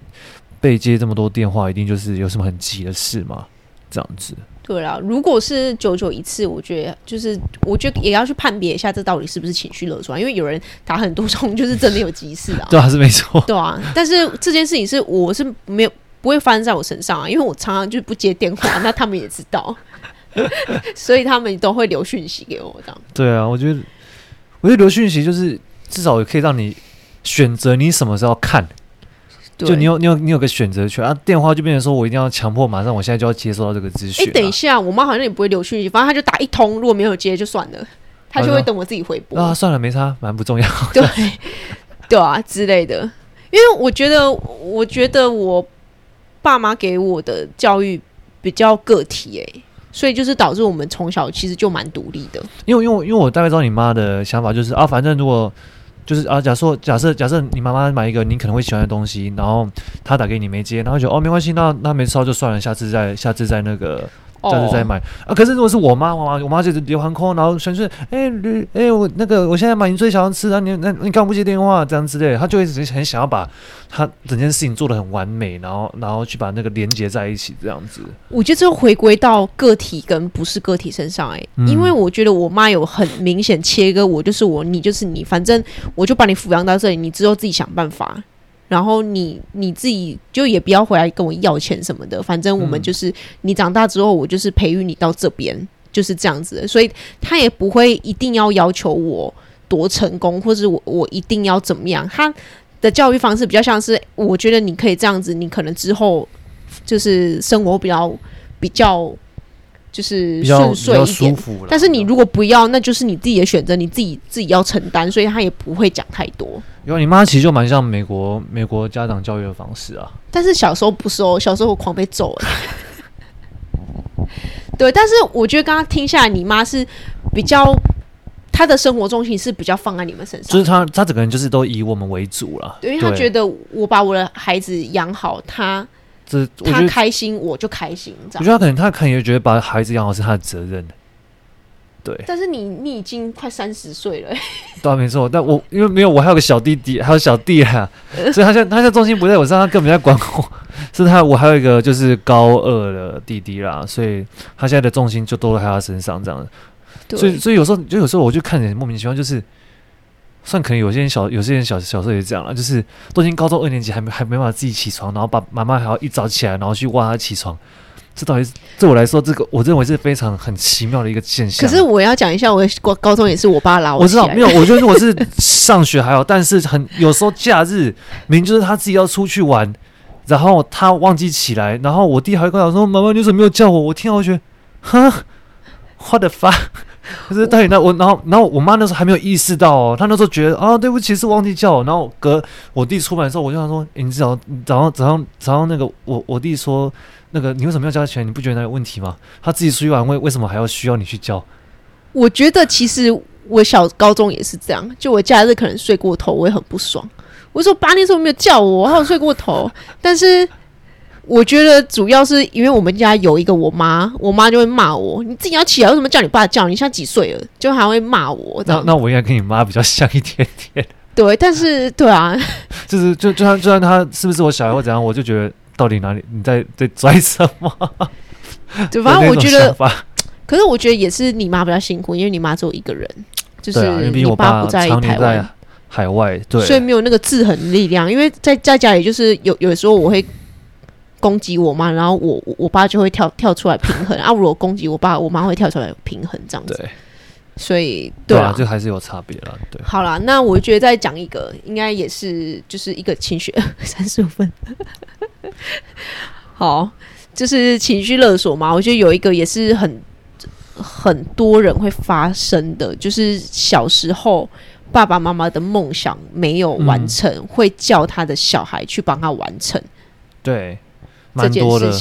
被接这么多电话，一定就是有什么很急的事嘛，这样子。对啊，如果是久久一次，我觉得就是我觉得也要去判别一下，这到底是不是情绪勒索，因为有人打很多通，就是真的有急事啊。(laughs) 对啊，是没错。对啊，但是这件事情是我是没有。不会发生在我身上啊，因为我常常就不接电话，那他们也知道，(laughs) 所以他们都会留讯息给我这样。对啊，我觉得，我觉得留讯息就是至少也可以让你选择你什么时候看，对就你有你有你有个选择权啊。电话就变成说我一定要强迫马上，我现在就要接收到这个资讯。哎，等一下，我妈好像也不会留讯息，反正她就打一通，如果没有接就算了，她就会等我自己回拨啊。算了，没差，蛮不重要。(laughs) 对，对啊之类的，因为我觉得，我觉得我。爸妈给我的教育比较个体诶、欸，所以就是导致我们从小其实就蛮独立的。因为因为因为我大概知道你妈的想法，就是啊，反正如果就是啊，假设假设假设你妈妈买一个你可能会喜欢的东西，然后她打给你没接，然后就哦没关系，那那没收就算了，下次再下次再那个。下次再买啊！可是如果是我妈，我妈我妈就是连环 call，然后想说，哎、欸，哎、欸，我那个我现在买你最想要吃的，你那你干嘛不接电话？这样之类的，他就会很想要把她整件事情做的很完美，然后然后去把那个连接在一起，这样子。我觉得这回归到个体跟不是个体身上、欸，哎、嗯，因为我觉得我妈有很明显切割，我就是我，你就是你，反正我就把你抚养到这里，你之后自己想办法。然后你你自己就也不要回来跟我要钱什么的，反正我们就是你长大之后，我就是培育你到这边，就是这样子的。所以他也不会一定要要求我多成功，或者我我一定要怎么样。他的教育方式比较像是，我觉得你可以这样子，你可能之后就是生活比较比较。就是顺遂一点，但是你如果不要，那就是你自己的选择，你自己自己要承担，所以他也不会讲太多。因为你妈其实就蛮像美国美国家长教育的方式啊。但是小时候不是哦，小时候我狂被揍了。(laughs) 对，但是我觉得刚刚听下来，你妈是比较她的生活重心是比较放在你们身上，就是她她整个人就是都以我们为主了。对，因为她觉得我把我的孩子养好，她。他开心，我就开心。我觉得他可能，他可能也觉得把孩子养好是他的责任。对。但是你，你已经快三十岁了。(laughs) 对啊，没错。但我因为没有，我还有个小弟弟，还有小弟啊，所以他现在他现在重心不在我身上，他根本在管我。是他，我还有一个就是高二的弟弟啦，所以他现在的重心就都在他身上这样。对。所以，所以有时候就有时候我就看着莫名其妙，就是。算可能有些人小，有些人小小时候也这样了，就是都已经高中二年级还没还没办法自己起床，然后爸妈妈还要一早起来，然后去挖他起床。这到底是对我来说，这个我认为是非常很奇妙的一个现象。可是我要讲一下，我高高中也是我爸拉我。我知道没有，我觉得如果是上学还好，但是很有时候假日明明就是他自己要出去玩，然后他忘记起来，然后我弟还会跟我说：“妈妈，你怎么没有叫我？”我听到我觉得，哼，what the fuck。(laughs) 可是到底那我，然后然后我妈那时候还没有意识到哦，她那时候觉得啊，对不起，是忘记叫我。然后隔我弟出门的时候，我就想说，欸、你早早上早上早上那个我我弟说那个你为什么要交钱？你不觉得那有问题吗？他自己出去玩，为为什么还要需要你去叫？我觉得其实我小高中也是这样，就我假日可能睡过头，我也很不爽。我说八年时候没有叫我，还有睡过头，但是。我觉得主要是因为我们家有一个我妈，我妈就会骂我：“你自己要起来，为什么叫你爸叫？你现在几岁了？”就还会骂我。那 (laughs) 那我应该跟你妈比较像一点点。对，但是对啊，就是就就算就算他是不是我小孩或怎样，我就觉得到底哪里你在在拽什么？对，反正我觉得，可是我觉得也是你妈比较辛苦，因为你妈只有一个人，就是你爸不在台湾、海外，对，所以没有那个制衡力量。因为在在家里，就是有有时候我会。攻击我妈，然后我我爸就会跳跳出来平衡 (laughs) 啊！如果攻击我爸，我妈会跳出来平衡这样子。对，所以对啊，这还是有差别了。对，好啦，那我觉得再讲一个，应该也是就是一个情绪 (laughs) 三十五分。(laughs) 好，就是情绪勒索嘛。我觉得有一个也是很很多人会发生的，就是小时候爸爸妈妈的梦想没有完成，嗯、会叫他的小孩去帮他完成。对。蛮多的，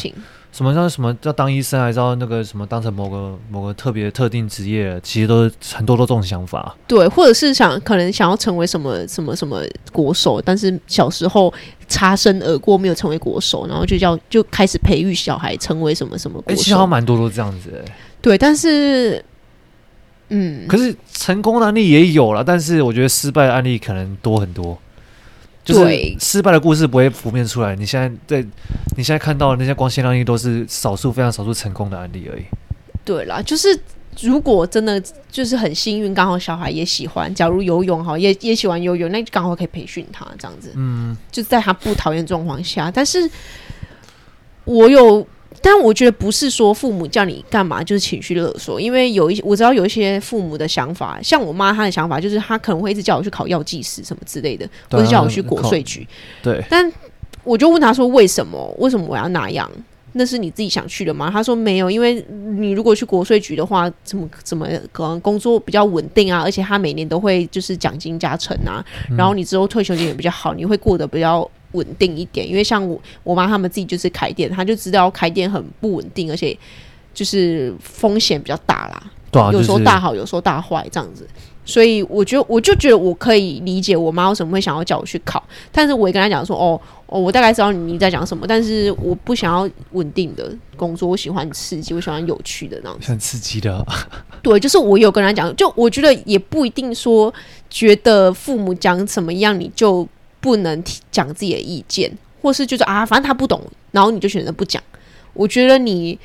什么叫什么叫当医生，还是要那个什么当成某个某个特别特定职业，其实都是很多都这种想法。对，或者是想可能想要成为什么什么什么国手，但是小时候擦身而过，没有成为国手，然后就叫就开始培育小孩成为什么什么国手。其实蛮多都这样子哎。对，但是，嗯，可是成功的案例也有了，但是我觉得失败的案例可能多很多。就是失败的故事不会浮面出来。你现在在你现在看到的那些光鲜亮丽，都是少数非常少数成功的案例而已。对啦，就是如果真的就是很幸运，刚好小孩也喜欢，假如游泳哈，也也喜欢游泳，那就刚好可以培训他这样子。嗯，就在他不讨厌状况下。但是我有。但我觉得不是说父母叫你干嘛就是情绪勒索，因为有一些我知道有一些父母的想法，像我妈她的想法就是她可能会一直叫我去考药剂师什么之类的，或者叫我去国税局。对。但我就问她说为什么？为什么我要那样？那是你自己想去的吗？她说没有，因为你如果去国税局的话，怎么怎么可能工作比较稳定啊？而且他每年都会就是奖金加成啊，然后你之后退休金也比较好，你会过得比较。稳定一点，因为像我我妈他们自己就是开店，他就知道开店很不稳定，而且就是风险比较大啦。对啊，有时候大好，有时候大坏这样子。所以我觉得，我就觉得我可以理解我妈为什么会想要叫我去考，但是我也跟她讲说，哦哦，我大概知道你在讲什么，但是我不想要稳定的工作，我喜欢刺激，我喜欢有趣的那种。很刺激的。对，就是我有跟她讲，就我觉得也不一定说觉得父母讲怎么样你就。不能讲自己的意见，或是就是啊，反正他不懂，然后你就选择不讲。我觉得你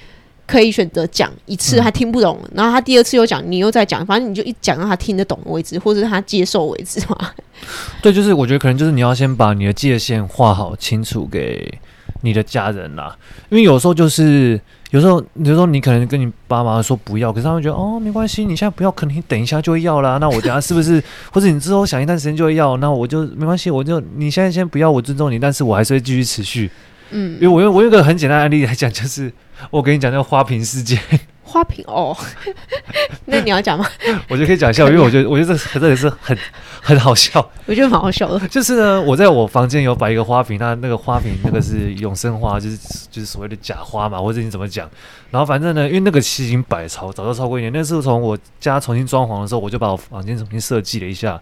可以选择讲一次，他听不懂，嗯、然后他第二次又讲，你又再讲，反正你就一讲让他听得懂为止，或者是他接受为止嘛。(laughs) 对，就是我觉得可能就是你要先把你的界限画好清楚给你的家人啦，因为有时候就是。有时候，有时候你可能跟你爸妈说不要，可是他们觉得哦，没关系，你现在不要，可能你等一下就会要啦。那我等下是不是？(laughs) 或者你之后想一段时间就会要，那我就没关系，我就你现在先不要，我尊重你，但是我还是会继续持续。嗯，因为我用我用个很简单的案例来讲，就是我跟你讲那个花瓶事件。(laughs) 花瓶哦，(laughs) 那你要讲吗？(laughs) 我就可以讲一下，因为我觉得我觉得这这也是很很好笑。我觉得蛮好笑的。就是呢，我在我房间有摆一个花瓶，那那个花瓶那个是永生花，就是就是所谓的假花嘛，或者你怎么讲？然后反正呢，因为那个其实已经摆超早就超过一年，那是从我家重新装潢的时候，我就把我房间重新设计了一下，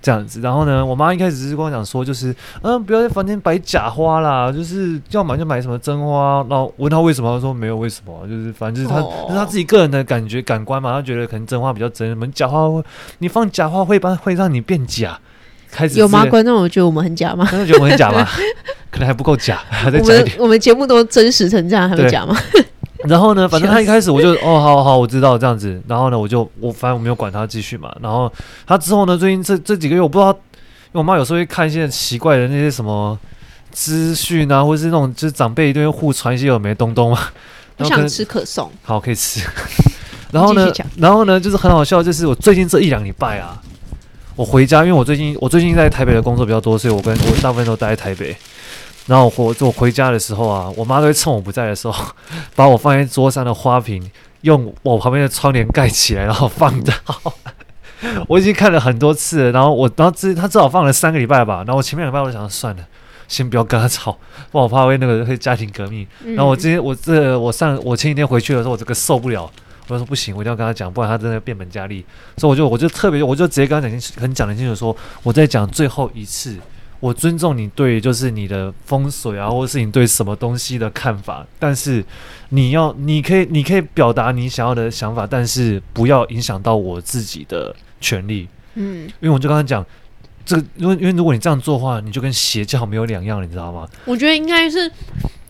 这样子。然后呢，我妈一开始是跟我讲说，就是嗯，不要在房间摆假花啦，就是要买就买什么真花。然后问她为什么，她说没有为什么，就是反正就是她，哦、就是她自己个人的感觉感官嘛，她觉得可能真话比较真，我们假话会你放假话会把会让你变假。开始有吗？观众我觉得我们很假吗？观众觉得我们很假吗？(laughs) 可能还不够假，还在假一点。我们我们节目都真实成这样，还会假吗？(laughs) 然后呢，反正他一开始我就 (laughs) 哦，好好，我知道这样子。然后呢，我就我反正我没有管他继续嘛。然后他之后呢，最近这这几个月，我不知道，因为我妈有时候会看一些奇怪的那些什么资讯啊，或者是那种就是长辈一定会互传一些有没东东嘛。我想吃可颂，好可以吃。然后呢，然后呢，就是很好笑，就是我最近这一两礼拜啊，我回家，因为我最近我最近在台北的工作比较多，所以我跟我大部分都待在台北。然后我我回家的时候啊，我妈都会趁我不在的时候，(laughs) 把我放在桌上的花瓶用我旁边的窗帘盖起来，然后放着。(laughs) 我已经看了很多次了，然后我，然后至他至少放了三个礼拜吧。然后我前面两个礼拜我想算了，先不要跟他吵，不然我怕会那个会家庭革命。然后我今天我这我上我前几天回去的时候，我这个受不了，我说不行，我一定要跟他讲，不然他真的变本加厉。所以我就我就特别我就直接跟他讲清楚，很讲得清楚说，说我在讲最后一次。我尊重你对就是你的风水啊，或者是你对什么东西的看法，但是你要，你可以，你可以表达你想要的想法，但是不要影响到我自己的权利。嗯，因为我就刚才讲这个，因为因为如果你这样做的话，你就跟邪教没有两样，你知道吗？我觉得应该是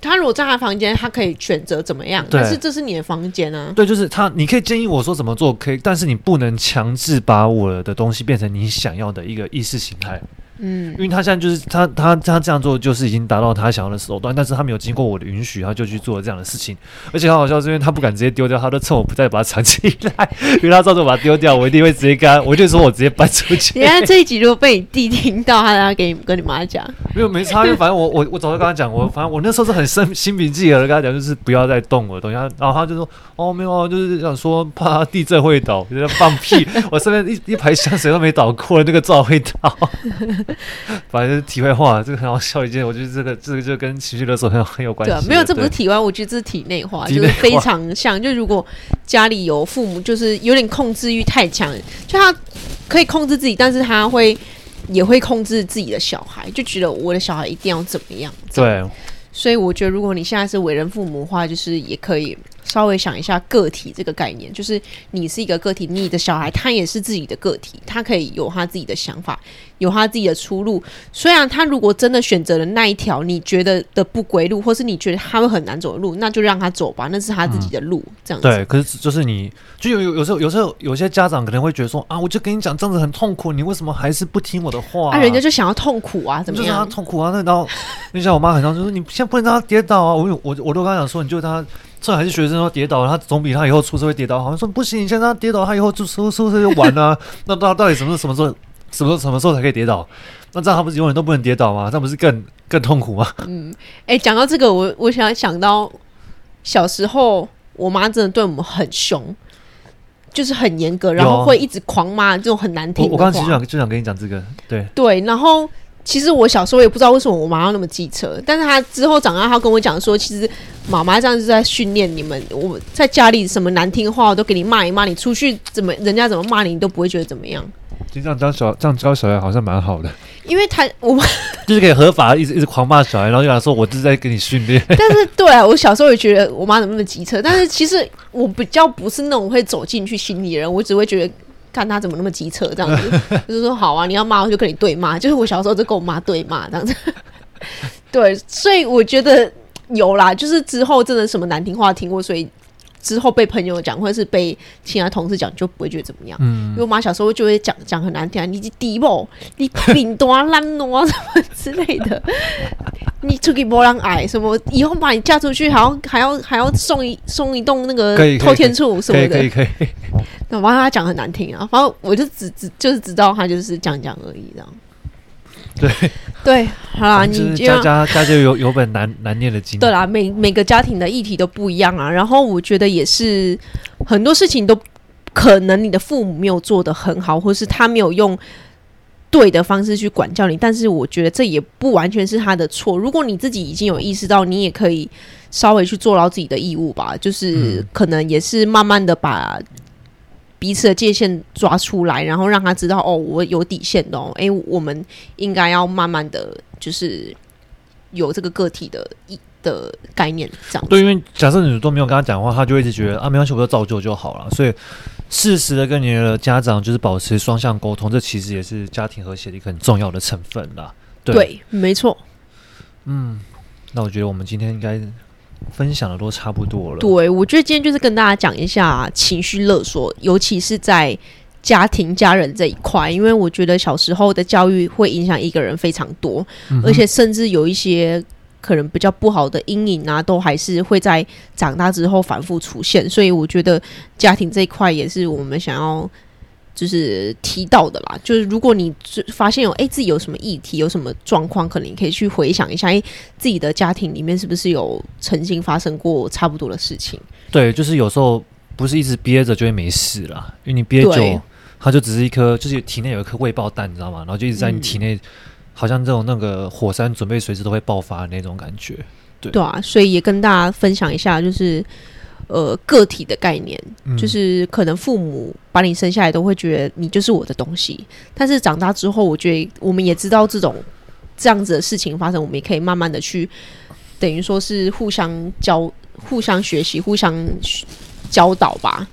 他如果在他房间，他可以选择怎么样，对但是这是你的房间啊。对，就是他，你可以建议我说怎么做，可以，但是你不能强制把我的东西变成你想要的一个意识形态。嗯，因为他现在就是他他他这样做就是已经达到他想要的手段，但是他没有经过我的允许，他就去做了这样的事情，而且很好笑，是因为他不敢直接丢掉，他都趁我不在把它藏起来，因为他照着我把它丢掉，我一定会直接跟他，我就说我直接搬出去。原来这一集如果被你弟听到，他要给你跟你妈讲，没有没差，(laughs) 因为反正我我我早就跟他讲，我反正我那时候是很生心平气和的跟他讲，就是不要再动我的东西，然后他就说哦没有，就是想说怕地震会倒，就在放屁，我身边一 (laughs) 一排香水都没倒过，那个灶会倒。(laughs) (laughs) 反正就是题外话，这个很好笑一件，我觉得这个这个就跟情绪勒索很有很有关系。对，没有，这不是体外，我觉得这是体内化，就是非常像。就如果家里有父母，就是有点控制欲太强，就他可以控制自己，但是他会也会控制自己的小孩，就觉得我的小孩一定要怎么样。对，所以我觉得如果你现在是为人父母的话，就是也可以。稍微想一下个体这个概念，就是你是一个个体，你的小孩他也是自己的个体，他可以有他自己的想法，有他自己的出路。虽然他如果真的选择了那一条你觉得的不归路，或是你觉得他会很难走的路，那就让他走吧，那是他自己的路。嗯、这样子。对，可是就是你就有有有时候有时候有些家长可能会觉得说啊，我就跟你讲这样子很痛苦，你为什么还是不听我的话啊？啊人家就想要痛苦啊，怎么样？就让他痛苦啊，那然后你像我妈很常就说，你现在不能让他跌倒啊，我我我都跟他讲说，你就他。这还是学生说跌倒了，他总比他以后出社会跌倒好。像说不行，你先让他跌倒，他以后就出出社会就完了，啊。(laughs) 那到到底什么什么时候，什么时候什么时候才可以跌倒？那这样他不是永远都不能跌倒吗？这不是更更痛苦吗？嗯，哎，讲到这个，我我想想到小时候，我妈真的对我们很凶，就是很严格，然后会一直狂骂这种很难听。我刚刚其实想就想跟你讲这个，对对，然后。其实我小时候也不知道为什么我妈要那么机车，但是她之后长大，她跟我讲说，其实妈妈这样是在训练你们。我在家里什么难听话我都给你骂一骂，你出去怎么人家怎么骂你，你都不会觉得怎么样。其实这样教小这样教小孩好像蛮好的，因为他我妈 (laughs) 就是可以合法一直一直狂骂小孩，然后就想说我就是在给你训练。(laughs) 但是对啊，我小时候也觉得我妈怎么那么机车，但是其实我比较不是那种会走进去心里的人，我只会觉得。看他怎么那么机车这样子，(laughs) 就是说好啊，你要骂我就跟你对骂，就是我小时候就跟我妈对骂这样子。(laughs) 对，所以我觉得有啦，就是之后真的什么难听话听过，所以之后被朋友讲或者是被其他同事讲，就不会觉得怎么样。嗯，因为我妈小时候就会讲讲很难听，啊，你低保，你饼多烂挪什么之类的，你出去波浪矮什么，以后把你嫁出去还要还要还要送一送一栋那个透天厝什么的。可以可以那我妈她讲很难听啊，反正我就只只就是知道她就是讲讲而已，这样。对 (laughs) 对，好啦，你家家家就有 (laughs) 有本难难念的经。对啦，每每个家庭的议题都不一样啊。然后我觉得也是很多事情都可能你的父母没有做的很好，或是他没有用对的方式去管教你。但是我觉得这也不完全是他的错。如果你自己已经有意识到，你也可以稍微去做到自己的义务吧。就是可能也是慢慢的把。彼此的界限抓出来，然后让他知道哦，我有底线的哦。哎，我们应该要慢慢的就是有这个个体的一的概念，这样。对，因为假设你都没有跟他讲话，他就一直觉得啊，没关系，我就照旧就好了。所以适时的跟你的家长就是保持双向沟通，这其实也是家庭和谐的一个很重要的成分啦。对，对，没错。嗯，那我觉得我们今天应该。分享的都差不多了。对，我觉得今天就是跟大家讲一下情绪勒索，尤其是在家庭、家人这一块，因为我觉得小时候的教育会影响一个人非常多，嗯、而且甚至有一些可能比较不好的阴影啊，都还是会在长大之后反复出现。所以我觉得家庭这一块也是我们想要。就是提到的啦，就是如果你发现有哎、欸、自己有什么议题，有什么状况，可能你可以去回想一下，哎、欸、自己的家庭里面是不是有曾经发生过差不多的事情？对，就是有时候不是一直憋着就会没事啦，因为你憋久，它就只是一颗，就是体内有一颗未爆弹，你知道吗？然后就一直在你体内，好像这种那个火山准备随时都会爆发的那种感觉。对对啊，所以也跟大家分享一下，就是呃个体的概念，嗯、就是可能父母把你生下来都会觉得你就是我的东西，但是长大之后，我觉得我们也知道这种这样子的事情发生，我们也可以慢慢的去，等于说是互相教、互相学习、互相教导吧。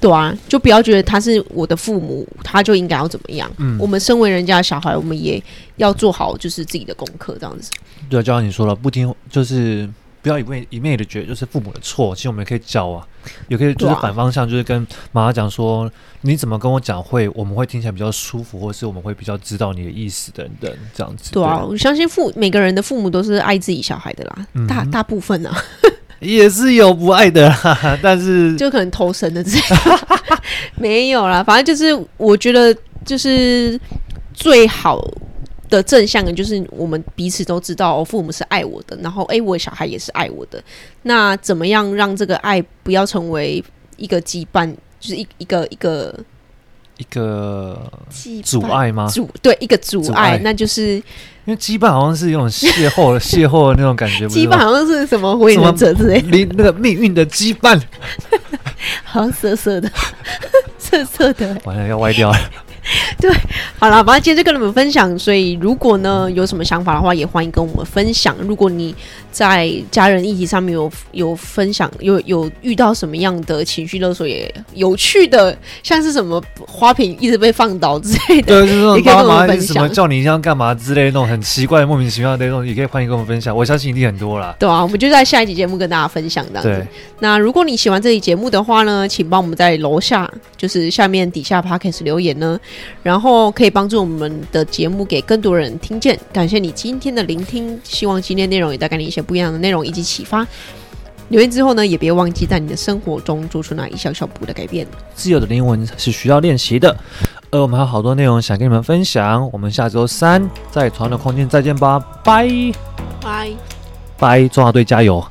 对啊，就不要觉得他是我的父母，他就应该要怎么样。嗯，我们身为人家的小孩，我们也要做好就是自己的功课，这样子。对啊，就像你说了，不听就是不要一味一昧的觉得就是父母的错，其实我们也可以教啊，也可以就是反方向，就是跟妈妈讲说，啊、你怎么跟我讲会，我们会听起来比较舒服，或是我们会比较知道你的意思等等，这样子。对啊，我相信父每个人的父母都是爱自己小孩的啦，嗯、大大部分啊。(laughs) 也是有不爱的啦，但是就可能投神的这样，(laughs) 没有啦。反正就是我觉得，就是最好的正向的，就是我们彼此都知道，我父母是爱我的，然后诶、欸，我的小孩也是爱我的。那怎么样让这个爱不要成为一个羁绊，就是一一个一个。一个阻碍吗？阻对一个阻碍，爱那就是因为羁绊好像是一种邂逅 (laughs) 邂逅的那种感觉。羁绊好像是什么火影忍者之类，离那个命运的羁绊，(laughs) 好像涩涩的，(laughs) 涩涩的，完了要歪掉了。(laughs) 对，好了，反正今天就跟你们分享。所以如果呢有什么想法的话，也欢迎跟我们分享。如果你在家人议题上面有有分享，有有遇到什么样的情绪勒索，也有趣的，像是什么花瓶一直被放倒之类的，对，就是那种爸妈什么叫你这样干嘛之类的那种很奇怪、莫名其妙的那种，也可以欢迎跟我们分享。我相信一定很多啦。对啊，我们就在下一集节目跟大家分享这样子。对那如果你喜欢这期节目的话呢，请帮我们在楼下，就是下面底下 Podcast 留言呢。然后可以帮助我们的节目给更多人听见。感谢你今天的聆听，希望今天内容也带给你一些不一样的内容以及启发。留言之后呢，也别忘记在你的生活中做出那一小小步的改变。自由的灵魂是需要练习的，而我们还有好多内容想跟你们分享。我们下周三在同样的空间再见吧，拜拜拜，中华队加油！